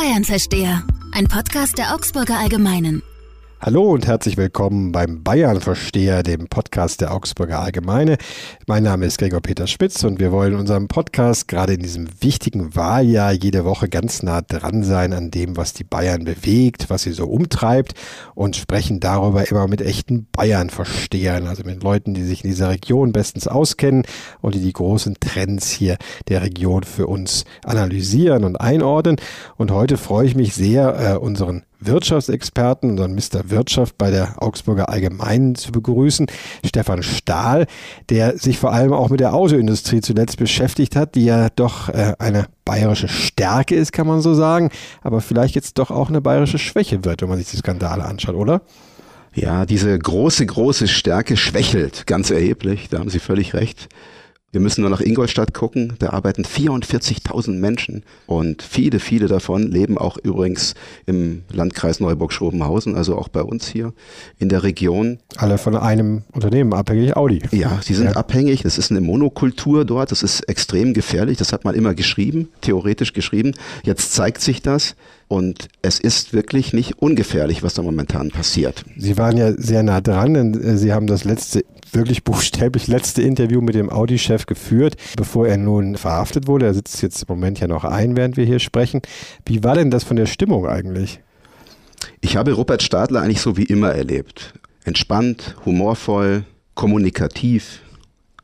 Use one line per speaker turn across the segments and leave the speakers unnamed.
Bayern-Versteher, ein Podcast der Augsburger Allgemeinen.
Hallo und herzlich willkommen beim Bayern-Versteher, dem Podcast der Augsburger Allgemeine. Mein Name ist Gregor Peter Spitz und wir wollen unserem Podcast gerade in diesem wichtigen Wahljahr jede Woche ganz nah dran sein an dem, was die Bayern bewegt, was sie so umtreibt und sprechen darüber immer mit echten Bayern-Verstehern, also mit Leuten, die sich in dieser Region bestens auskennen und die die großen Trends hier der Region für uns analysieren und einordnen. Und heute freue ich mich sehr, äh, unseren Wirtschaftsexperten, unseren Mr. Wirtschaft bei der Augsburger Allgemeinen zu begrüßen, Stefan Stahl, der sich vor allem auch mit der Autoindustrie zuletzt beschäftigt hat, die ja doch äh, eine bayerische Stärke ist, kann man so sagen, aber vielleicht jetzt doch auch eine bayerische Schwäche wird, wenn man sich die Skandale anschaut, oder?
Ja, diese große, große Stärke schwächelt ganz erheblich, da haben Sie völlig recht. Wir müssen nur nach Ingolstadt gucken. Da arbeiten 44.000 Menschen und viele, viele davon leben auch übrigens im Landkreis Neuburg-Schrobenhausen, also auch bei uns hier in der Region.
Alle von einem Unternehmen abhängig, Audi.
Ja, sie sind ja. abhängig. Das ist eine Monokultur dort. Das ist extrem gefährlich. Das hat man immer geschrieben, theoretisch geschrieben. Jetzt zeigt sich das. Und es ist wirklich nicht ungefährlich, was da momentan passiert.
Sie waren ja sehr nah dran, denn äh, Sie haben das letzte wirklich buchstäblich letzte Interview mit dem Audi-Chef geführt, bevor er nun verhaftet wurde. Er sitzt jetzt im Moment ja noch ein, während wir hier sprechen. Wie war denn das von der Stimmung eigentlich?
Ich habe Robert Stadler eigentlich so wie immer erlebt. Entspannt, humorvoll, kommunikativ,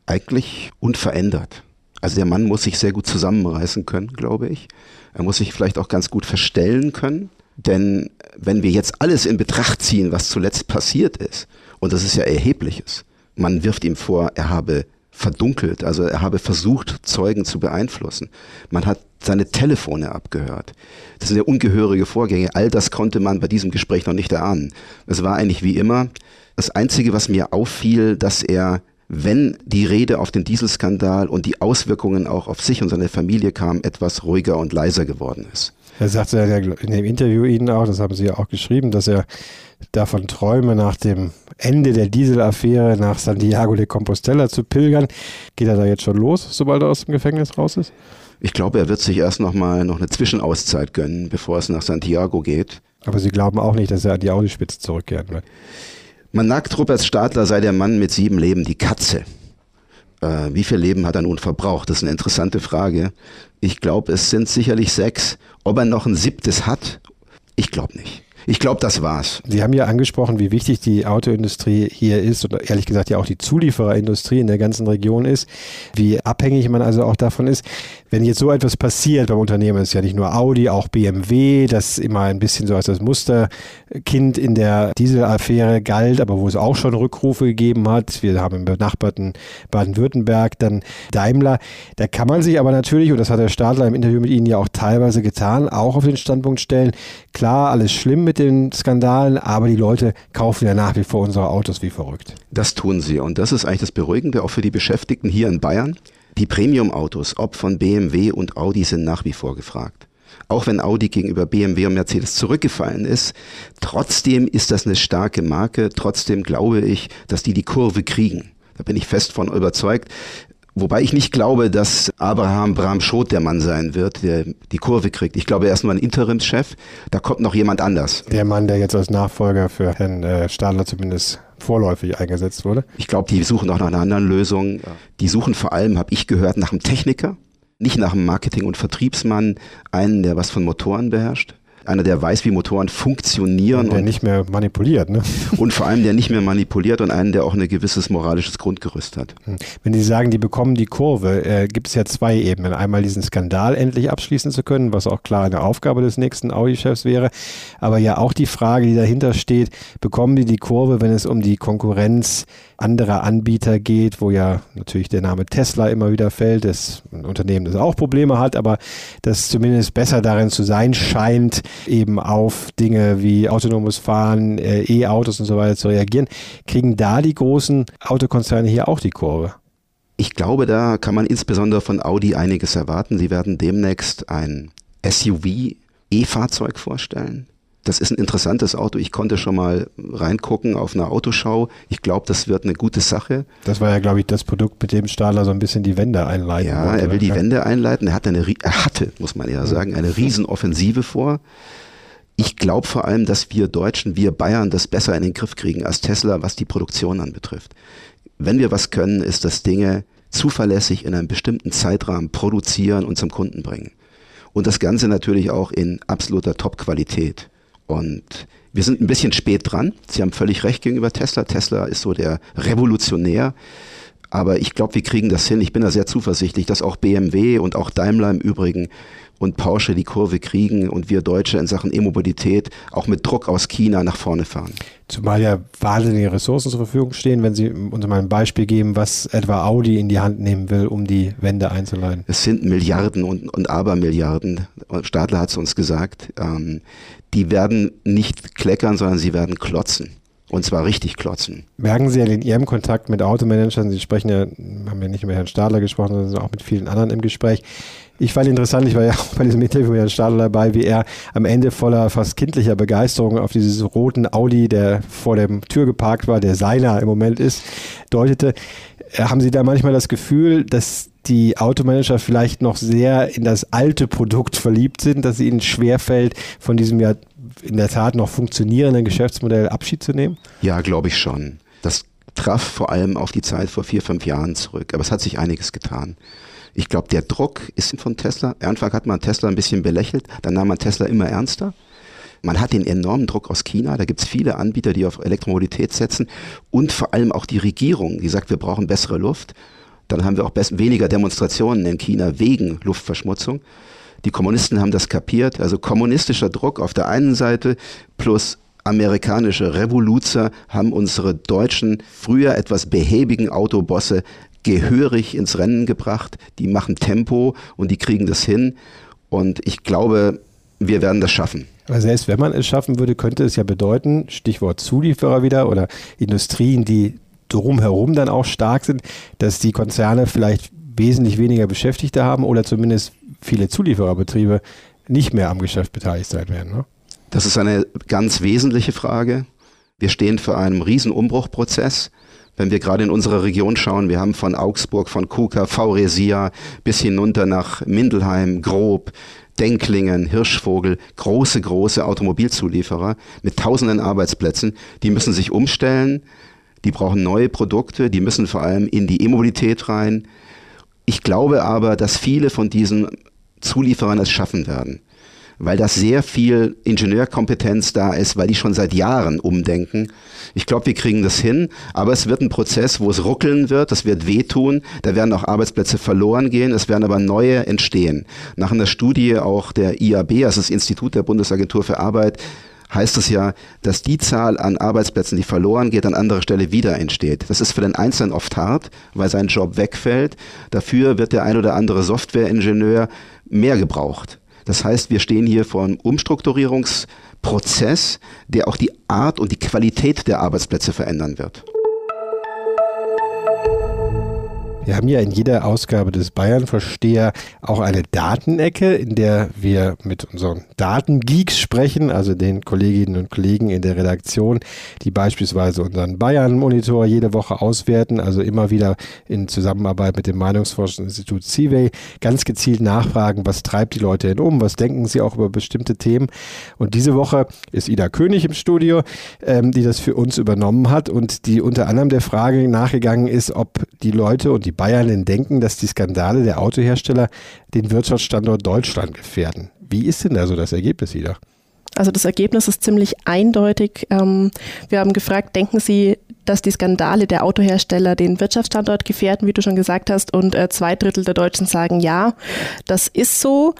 eigentlich unverändert. Also der Mann muss sich sehr gut zusammenreißen können, glaube ich. Er muss sich vielleicht auch ganz gut verstellen können. Denn wenn wir jetzt alles in Betracht ziehen, was zuletzt passiert ist, und das ist ja erhebliches, man wirft ihm vor, er habe verdunkelt, also er habe versucht, Zeugen zu beeinflussen. Man hat seine Telefone abgehört. Das sind ja ungehörige Vorgänge. All das konnte man bei diesem Gespräch noch nicht erahnen. Es war eigentlich wie immer. Das Einzige, was mir auffiel, dass er, wenn die Rede auf den Dieselskandal und die Auswirkungen auch auf sich und seine Familie kam, etwas ruhiger und leiser geworden ist.
Er sagte ja in dem Interview Ihnen auch, das haben Sie ja auch geschrieben, dass er davon träume, nach dem Ende der Dieselaffäre nach Santiago de Compostela zu pilgern. Geht er da jetzt schon los, sobald er aus dem Gefängnis raus ist?
Ich glaube, er wird sich erst noch mal noch eine Zwischenauszeit gönnen, bevor es nach Santiago geht.
Aber Sie glauben auch nicht, dass er an die Audispitze zurückkehren wird?
Man nagt Rupert Stadler sei der Mann mit sieben Leben, die Katze. Äh, wie viel Leben hat er nun verbraucht? Das ist eine interessante Frage. Ich glaube, es sind sicherlich sechs. Ob er noch ein siebtes hat, ich glaube nicht. Ich glaube, das war's.
Sie haben ja angesprochen, wie wichtig die Autoindustrie hier ist und ehrlich gesagt ja auch die Zuliefererindustrie in der ganzen Region ist, wie abhängig man also auch davon ist. Wenn jetzt so etwas passiert beim Unternehmen, ist ja nicht nur Audi, auch BMW, das immer ein bisschen so als das Musterkind in der Dieselaffäre galt, aber wo es auch schon Rückrufe gegeben hat. Wir haben im benachbarten Baden-Württemberg dann Daimler. Da kann man sich aber natürlich, und das hat der Stadler im Interview mit Ihnen ja auch teilweise getan, auch auf den Standpunkt stellen, klar, alles schlimm mit den Skandalen, aber die Leute kaufen ja nach wie vor unsere Autos wie verrückt.
Das tun sie und das ist eigentlich das Beruhigende auch für die Beschäftigten hier in Bayern. Die Premium-Autos, ob von BMW und Audi, sind nach wie vor gefragt. Auch wenn Audi gegenüber BMW und Mercedes zurückgefallen ist, trotzdem ist das eine starke Marke. Trotzdem glaube ich, dass die die Kurve kriegen. Da bin ich fest von überzeugt. Wobei ich nicht glaube, dass Abraham Bram Schot der Mann sein wird, der die Kurve kriegt. Ich glaube, er ist nur ein Interimschef. Da kommt noch jemand anders.
Der Mann, der jetzt als Nachfolger für Herrn äh, Stadler zumindest vorläufig eingesetzt wurde?
Ich glaube, die suchen auch nach einer anderen Lösung. Die suchen vor allem, habe ich gehört, nach einem Techniker. Nicht nach einem Marketing- und Vertriebsmann, einen, der was von Motoren beherrscht einer, der weiß, wie Motoren funktionieren.
Und der und, nicht mehr manipuliert, ne?
Und vor allem, der nicht mehr manipuliert und einen, der auch ein gewisses moralisches Grundgerüst hat. Hm.
Wenn Sie sagen, die bekommen die Kurve, äh, gibt es ja zwei Ebenen. Einmal diesen Skandal endlich abschließen zu können, was auch klar eine Aufgabe des nächsten Audi-Chefs wäre. Aber ja auch die Frage, die dahinter steht, bekommen die die Kurve, wenn es um die Konkurrenz anderer Anbieter geht, wo ja natürlich der Name Tesla immer wieder fällt, das ein Unternehmen, das auch Probleme hat, aber das zumindest besser darin zu sein scheint, eben auf Dinge wie autonomes Fahren, äh, E-Autos und so weiter zu reagieren. Kriegen da die großen Autokonzerne hier auch die Kurve?
Ich glaube, da kann man insbesondere von Audi einiges erwarten. Sie werden demnächst ein SUV E-Fahrzeug vorstellen. Das ist ein interessantes Auto. Ich konnte schon mal reingucken auf einer Autoschau. Ich glaube, das wird eine gute Sache.
Das war ja, glaube ich, das Produkt, mit dem Stahler so ein bisschen die Wende einleiten
Ja,
wollte.
er will die
Ja.
Wende einleiten. Er, hat eine, er hatte, muss man eher sagen, eine Riesenoffensive vor. Ich glaube vor allem, dass wir Deutschen, wir Bayern das besser in den Griff kriegen als Tesla, was die Produktion anbetrifft. Wenn wir was können, ist das Dinge zuverlässig in einem bestimmten Zeitrahmen produzieren und zum Kunden bringen. Und das Ganze natürlich auch in absoluter Top-Qualität. Und wir sind ein bisschen spät dran. Sie haben völlig recht gegenüber Tesla. Tesla ist so der Revolutionär. Aber ich glaube, wir kriegen das hin. Ich bin da sehr zuversichtlich, dass auch BMW und auch Daimler im Übrigen und Porsche die Kurve kriegen und wir Deutsche in Sachen E-Mobilität auch mit Druck aus China nach vorne fahren.
Zumal ja wahnsinnige Ressourcen zur Verfügung stehen, wenn Sie uns mal ein Beispiel geben, was etwa Audi in die Hand nehmen will, um die Wende einzuleiten.
Es sind Milliarden und, und Abermilliarden. Stadler hat es uns gesagt. Ähm, die werden nicht kleckern, sondern sie werden klotzen. Und zwar richtig klotzen.
Merken Sie ja in Ihrem Kontakt mit Automanagern, Sie sprechen ja, haben ja nicht nur mit Herrn Stadler gesprochen, sondern auch mit vielen anderen im Gespräch. Ich fand interessant, ich war ja auch bei diesem Interview mit Herrn Stadler dabei, wie er am Ende voller fast kindlicher Begeisterung auf dieses roten Audi, der vor der Tür geparkt war, der seiner im Moment ist, deutete. Äh, Haben Sie da manchmal das Gefühl, dass die Automanager vielleicht noch sehr in das alte Produkt verliebt sind, dass es ihnen schwerfällt, von diesem ja in der Tat noch funktionierenden Geschäftsmodell Abschied zu nehmen?
Ja, glaube ich schon. Das traf vor allem auf die Zeit vor vier, fünf Jahren zurück. Aber es hat sich einiges getan. Ich glaube, der Druck ist von Tesla. Anfang hat man Tesla ein bisschen belächelt, dann nahm man Tesla immer ernster. Man hat den enormen Druck aus China. Da gibt es viele Anbieter, die auf Elektromobilität setzen. Und vor allem auch die Regierung, die sagt, wir brauchen bessere Luft. Dann haben wir auch weniger Demonstrationen in China wegen Luftverschmutzung. Die Kommunisten haben das kapiert. Also kommunistischer Druck auf der einen Seite plus amerikanische Revoluzer haben unsere deutschen, früher etwas behäbigen Autobosse gehörig ins Rennen gebracht. Die machen Tempo und die kriegen das hin. Und ich glaube, wir werden das schaffen.
Aber selbst wenn man es schaffen würde, könnte es ja bedeuten, Stichwort Zulieferer wieder oder Industrien, die drumherum dann auch stark sind, dass die Konzerne vielleicht wesentlich weniger Beschäftigte haben oder zumindest viele Zuliefererbetriebe nicht mehr am Geschäft beteiligt sein werden. Ne?
Das ist eine ganz wesentliche Frage. Wir stehen vor einem riesen Umbruchprozess. Wenn wir gerade in unsere Region schauen, wir haben von Augsburg, von Kuka, Vauresia bis hinunter nach Mindelheim, Grob, Denklingen, Hirschvogel, große, große Automobilzulieferer mit tausenden Arbeitsplätzen, die müssen sich umstellen, die brauchen neue Produkte, die müssen vor allem in die E-Mobilität rein. Ich glaube aber, dass viele von diesen Zulieferern es schaffen werden, weil da sehr viel Ingenieurkompetenz da ist, weil die schon seit Jahren umdenken. Ich glaube, wir kriegen das hin, aber es wird ein Prozess, wo es ruckeln wird, das wird wehtun, da werden auch Arbeitsplätze verloren gehen, es werden aber neue entstehen. Nach einer Studie auch der IAB, also das Institut der Bundesagentur für Arbeit, heißt es ja, dass die Zahl an Arbeitsplätzen, die verloren geht, an anderer Stelle wieder entsteht. Das ist für den Einzelnen oft hart, weil sein Job wegfällt. Dafür wird der ein oder andere Softwareingenieur mehr gebraucht. Das heißt, wir stehen hier vor einem Umstrukturierungsprozess, der auch die Art und die Qualität der Arbeitsplätze verändern wird.
Wir haben ja in jeder Ausgabe des Bayern-Versteher auch eine Datenecke, in der wir mit unseren Datengeeks sprechen, also den Kolleginnen und Kollegen in der Redaktion, die beispielsweise unseren Bayern-Monitor jede Woche auswerten, also immer wieder in Zusammenarbeit mit dem Meinungsforschungsinstitut CIVEY ganz gezielt nachfragen, was treibt die Leute denn um, was denken sie auch über bestimmte Themen. Und diese Woche ist Ida König im Studio, ähm, die das für uns übernommen hat und die unter anderem der Frage nachgegangen ist, ob die Leute und die Bayern denn denken, dass die Skandale der Autohersteller den Wirtschaftsstandort Deutschland gefährden. Wie ist denn da so das Ergebnis wieder?
Also das Ergebnis ist ziemlich eindeutig. Ähm, wir haben gefragt, denken Sie, dass die Skandale der Autohersteller den Wirtschaftsstandort gefährden, wie du schon gesagt hast, und äh, zwei Drittel der Deutschen sagen ja, das ist so.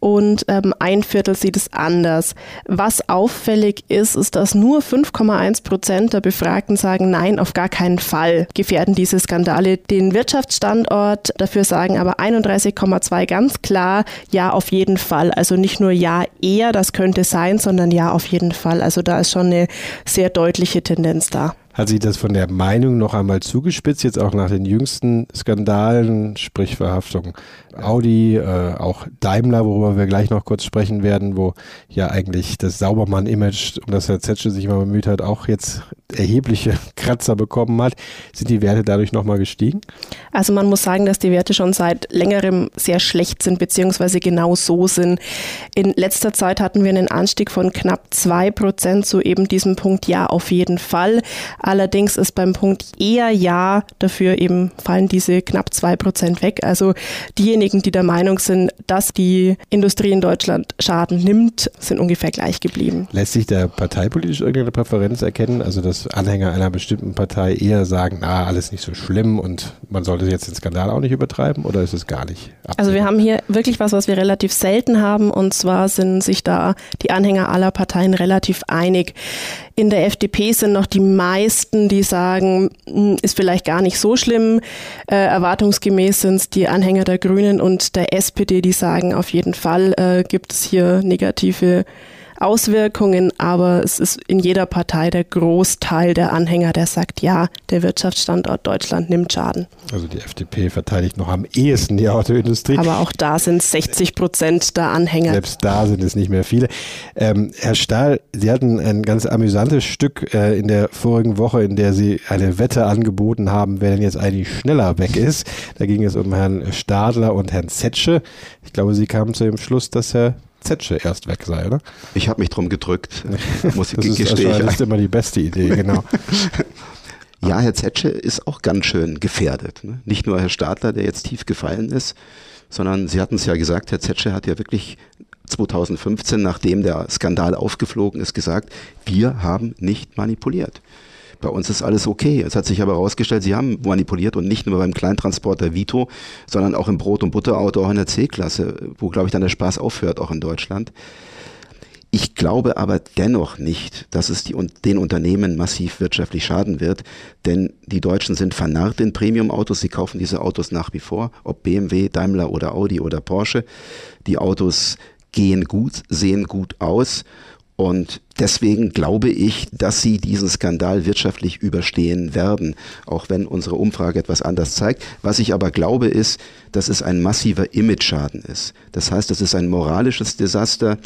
Und ähm, ein Viertel sieht es anders. Was auffällig ist, ist, dass nur 5,1 Prozent der Befragten sagen, nein, auf gar keinen Fall gefährden diese Skandale den Wirtschaftsstandort. Dafür sagen aber 31,2 ganz klar, ja, auf jeden Fall. Also nicht nur ja, eher, das könnte sein, sondern ja, auf jeden Fall. Also da ist schon eine sehr deutliche Tendenz da.
Hat sich das von der Meinung noch einmal zugespitzt, jetzt auch nach den jüngsten Skandalen, sprich Verhaftung Audi, äh, auch Daimler, worüber wir gleich noch kurz sprechen werden, wo ja eigentlich das Saubermann-Image, um das Herr Zetsche sich mal bemüht hat, auch jetzt erhebliche Kratzer bekommen hat. Sind die Werte dadurch nochmal gestiegen?
Also man muss sagen, dass die Werte schon seit längerem sehr schlecht sind, beziehungsweise genau so sind. In letzter Zeit hatten wir einen Anstieg von knapp zwei Prozent zu eben diesem Punkt Ja auf jeden Fall. Allerdings ist beim Punkt eher Ja, dafür eben fallen diese knapp zwei Prozent weg. Also diejenigen, die der Meinung sind, dass die Industrie in Deutschland Schaden nimmt, sind ungefähr gleich geblieben.
Lässt sich da parteipolitisch irgendeine Präferenz erkennen? Also dass Anhänger einer bestimmten Partei eher sagen, na, alles nicht so schlimm und man sollte jetzt den Skandal auch nicht übertreiben oder ist es gar nicht?
Absehen? Also wir haben hier wirklich was, was wir relativ selten haben und zwar sind sich da die Anhänger aller Parteien relativ einig. In der FDP sind noch die meisten, die sagen, hm, ist vielleicht gar nicht so schlimm. Äh, erwartungsgemäß sind es die Anhänger der Grünen und der SPD, die sagen, auf jeden Fall äh, gibt es hier negative Auswirkungen, aber es ist in jeder Partei der Großteil der Anhänger, der sagt, ja, der Wirtschaftsstandort Deutschland nimmt Schaden.
Also die FDP verteidigt noch am ehesten die Autoindustrie.
Aber auch da sind 60 Prozent der Anhänger.
Selbst da sind es nicht mehr viele. Ähm, Herr Stahl, Sie hatten ein ganz amüsantes Stück äh, in der vorigen Woche, in der Sie eine Wette angeboten haben, wer denn jetzt eigentlich schneller weg ist. Da ging es um Herrn Stadler und Herrn Zetsche. Ich glaube, Sie kamen zu dem Schluss, dass Herr Zetsche erst weg sei, oder?
Ich habe mich drum gedrückt.
Muss das ist, also, das ist immer die beste Idee, genau.
ja, Herr Zetsche ist auch ganz schön gefährdet. Ne? Nicht nur Herr Stadler, der jetzt tief gefallen ist, sondern Sie hatten es ja gesagt, Herr Zetsche hat ja wirklich 2015, nachdem der Skandal aufgeflogen ist, gesagt, wir haben nicht manipuliert. Bei uns ist alles okay. Es hat sich aber herausgestellt, sie haben manipuliert und nicht nur beim Kleintransporter Vito, sondern auch im Brot- und Butterauto auch in der C-Klasse, wo, glaube ich, dann der Spaß aufhört, auch in Deutschland. Ich glaube aber dennoch nicht, dass es die, den Unternehmen massiv wirtschaftlich schaden wird, denn die Deutschen sind vernarrt in Premium-Autos. Sie kaufen diese Autos nach wie vor, ob BMW, Daimler oder Audi oder Porsche. Die Autos gehen gut, sehen gut aus und deswegen glaube ich, dass sie diesen Skandal wirtschaftlich überstehen werden, auch wenn unsere Umfrage etwas anders zeigt. Was ich aber glaube, ist, dass es ein massiver Imageschaden ist. Das heißt, es ist ein moralisches Desaster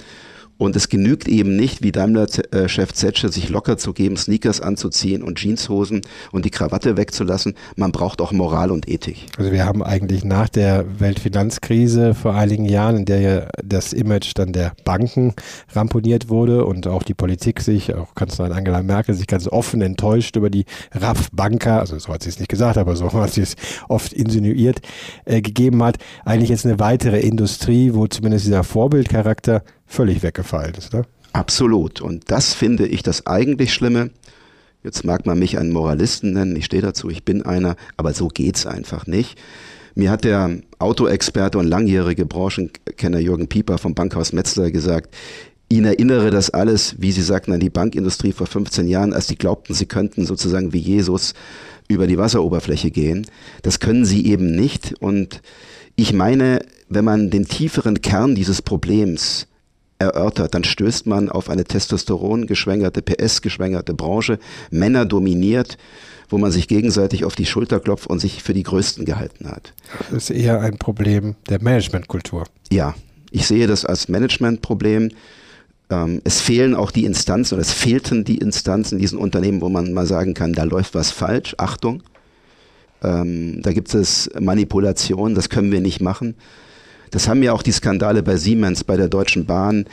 und es genügt eben nicht, wie Daimler-Chef Zetsche, sich locker zu geben, Sneakers anzuziehen und Jeanshosen und die Krawatte wegzulassen. Man braucht auch Moral und Ethik.
Also wir haben eigentlich nach der Weltfinanzkrise vor einigen Jahren, in der ja das Image dann der Banken ramponiert wurde und auch die Politik sich, auch Kanzlerin Angela Merkel, sich ganz offen enttäuscht über die RAF-Banker, also so hat sie es nicht gesagt, aber so hat sie es oft insinuiert, äh, gegeben hat, eigentlich jetzt eine weitere Industrie, wo zumindest dieser Vorbildcharakter völlig weggefallen ist. Ne?
Absolut. Und das finde ich das eigentlich Schlimme. Jetzt mag man mich einen Moralisten nennen, ich stehe dazu, ich bin einer, aber so geht's einfach nicht. Mir hat der Autoexperte und langjährige Branchenkenner Jürgen Pieper vom Bankhaus Metzler gesagt, ihn erinnere das alles, wie Sie sagten, an die Bankindustrie vor 15 Jahren, als die glaubten, sie könnten sozusagen wie Jesus über die Wasseroberfläche gehen. Das können sie eben nicht. Und ich meine, wenn man den tieferen Kern dieses Problems erörtert, dann stößt man auf eine Testosteron-geschwängerte, PS-geschwängerte Branche, Männer dominiert, wo man sich gegenseitig auf die Schulter klopft und sich für die Größten gehalten hat.
Das ist eher ein Problem der Managementkultur.
Ja, ich sehe das als Managementproblem. Ähm, es fehlen auch die Instanzen oder es fehlten die Instanzen in diesen Unternehmen, wo man mal sagen kann, da läuft was falsch. Achtung, ähm, da gibt es Manipulation, das können wir nicht machen. Das haben ja auch die Skandale bei Siemens, bei der Deutschen Bahn,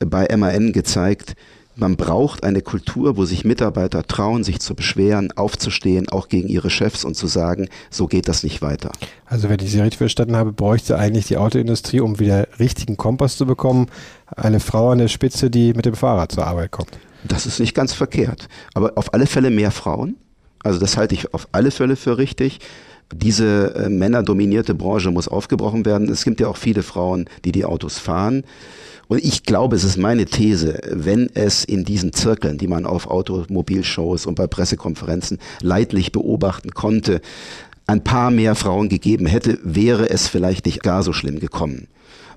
äh, bei MAN gezeigt. Man braucht eine Kultur, wo sich Mitarbeiter trauen, sich zu beschweren, aufzustehen, auch gegen ihre Chefs und zu sagen, so geht das nicht weiter.
Also wenn ich Sie richtig verstanden habe, bräuchte eigentlich die Autoindustrie, um wieder richtigen Kompass zu bekommen, eine Frau an der Spitze, die mit dem Fahrrad zur Arbeit kommt.
Das ist nicht ganz verkehrt. Aber auf alle Fälle mehr Frauen. Also das halte ich auf alle Fälle für richtig diese äh, männerdominierte Branche muss aufgebrochen werden. Es gibt ja auch viele Frauen, die die Autos fahren. Und ich glaube, es ist meine These, wenn es in diesen Zirkeln, die man auf Automobilshows und bei Pressekonferenzen leidlich beobachten konnte, ein paar mehr Frauen gegeben hätte, wäre es vielleicht nicht gar so schlimm gekommen.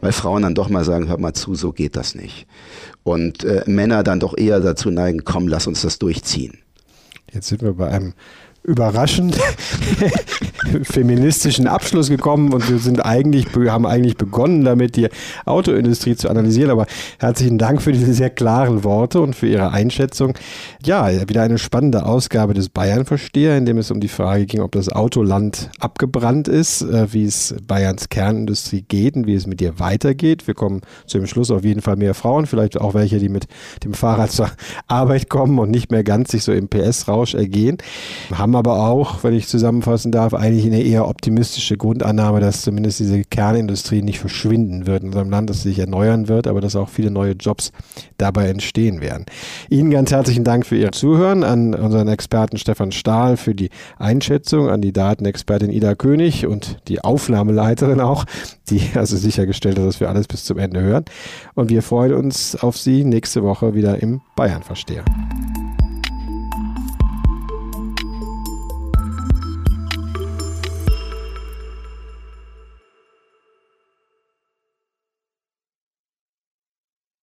Weil Frauen dann doch mal sagen, hör mal zu, so geht das nicht. Und äh, Männer dann doch eher dazu neigen, komm, lass uns das durchziehen.
Jetzt sind wir bei einem überraschend feministischen Abschluss gekommen und wir sind eigentlich, haben eigentlich begonnen damit, die Autoindustrie zu analysieren. Aber herzlichen Dank für diese sehr klaren Worte und für Ihre Einschätzung. Ja, wieder eine spannende Ausgabe des Bayern-Versteher, in dem es um die Frage ging, ob das Autoland abgebrannt ist, äh, wie es Bayerns Kernindustrie geht und wie es mit ihr weitergeht. Wir kommen zu dem Schluss auf jeden Fall mehr Frauen, vielleicht auch welche, die mit dem Fahrrad zur Arbeit kommen und nicht mehr ganz sich so im PS-Rausch ergehen. Haben aber auch, wenn ich zusammenfassen darf, eigentlich eine eher optimistische Grundannahme, dass zumindest diese Kernindustrie nicht verschwinden wird in unserem Land, dass sie sich erneuern wird, aber dass auch viele neue Jobs dabei entstehen werden. Ihnen ganz herzlichen Dank für Ihr Zuhören, an unseren Experten Stefan Stahl für die Einschätzung, an die Datenexpertin Ida König und die Aufnahmeleiterin auch, die also sichergestellt hat, dass wir alles bis zum Ende hören. Und wir freuen uns auf Sie nächste Woche wieder im Bayern-Versteher.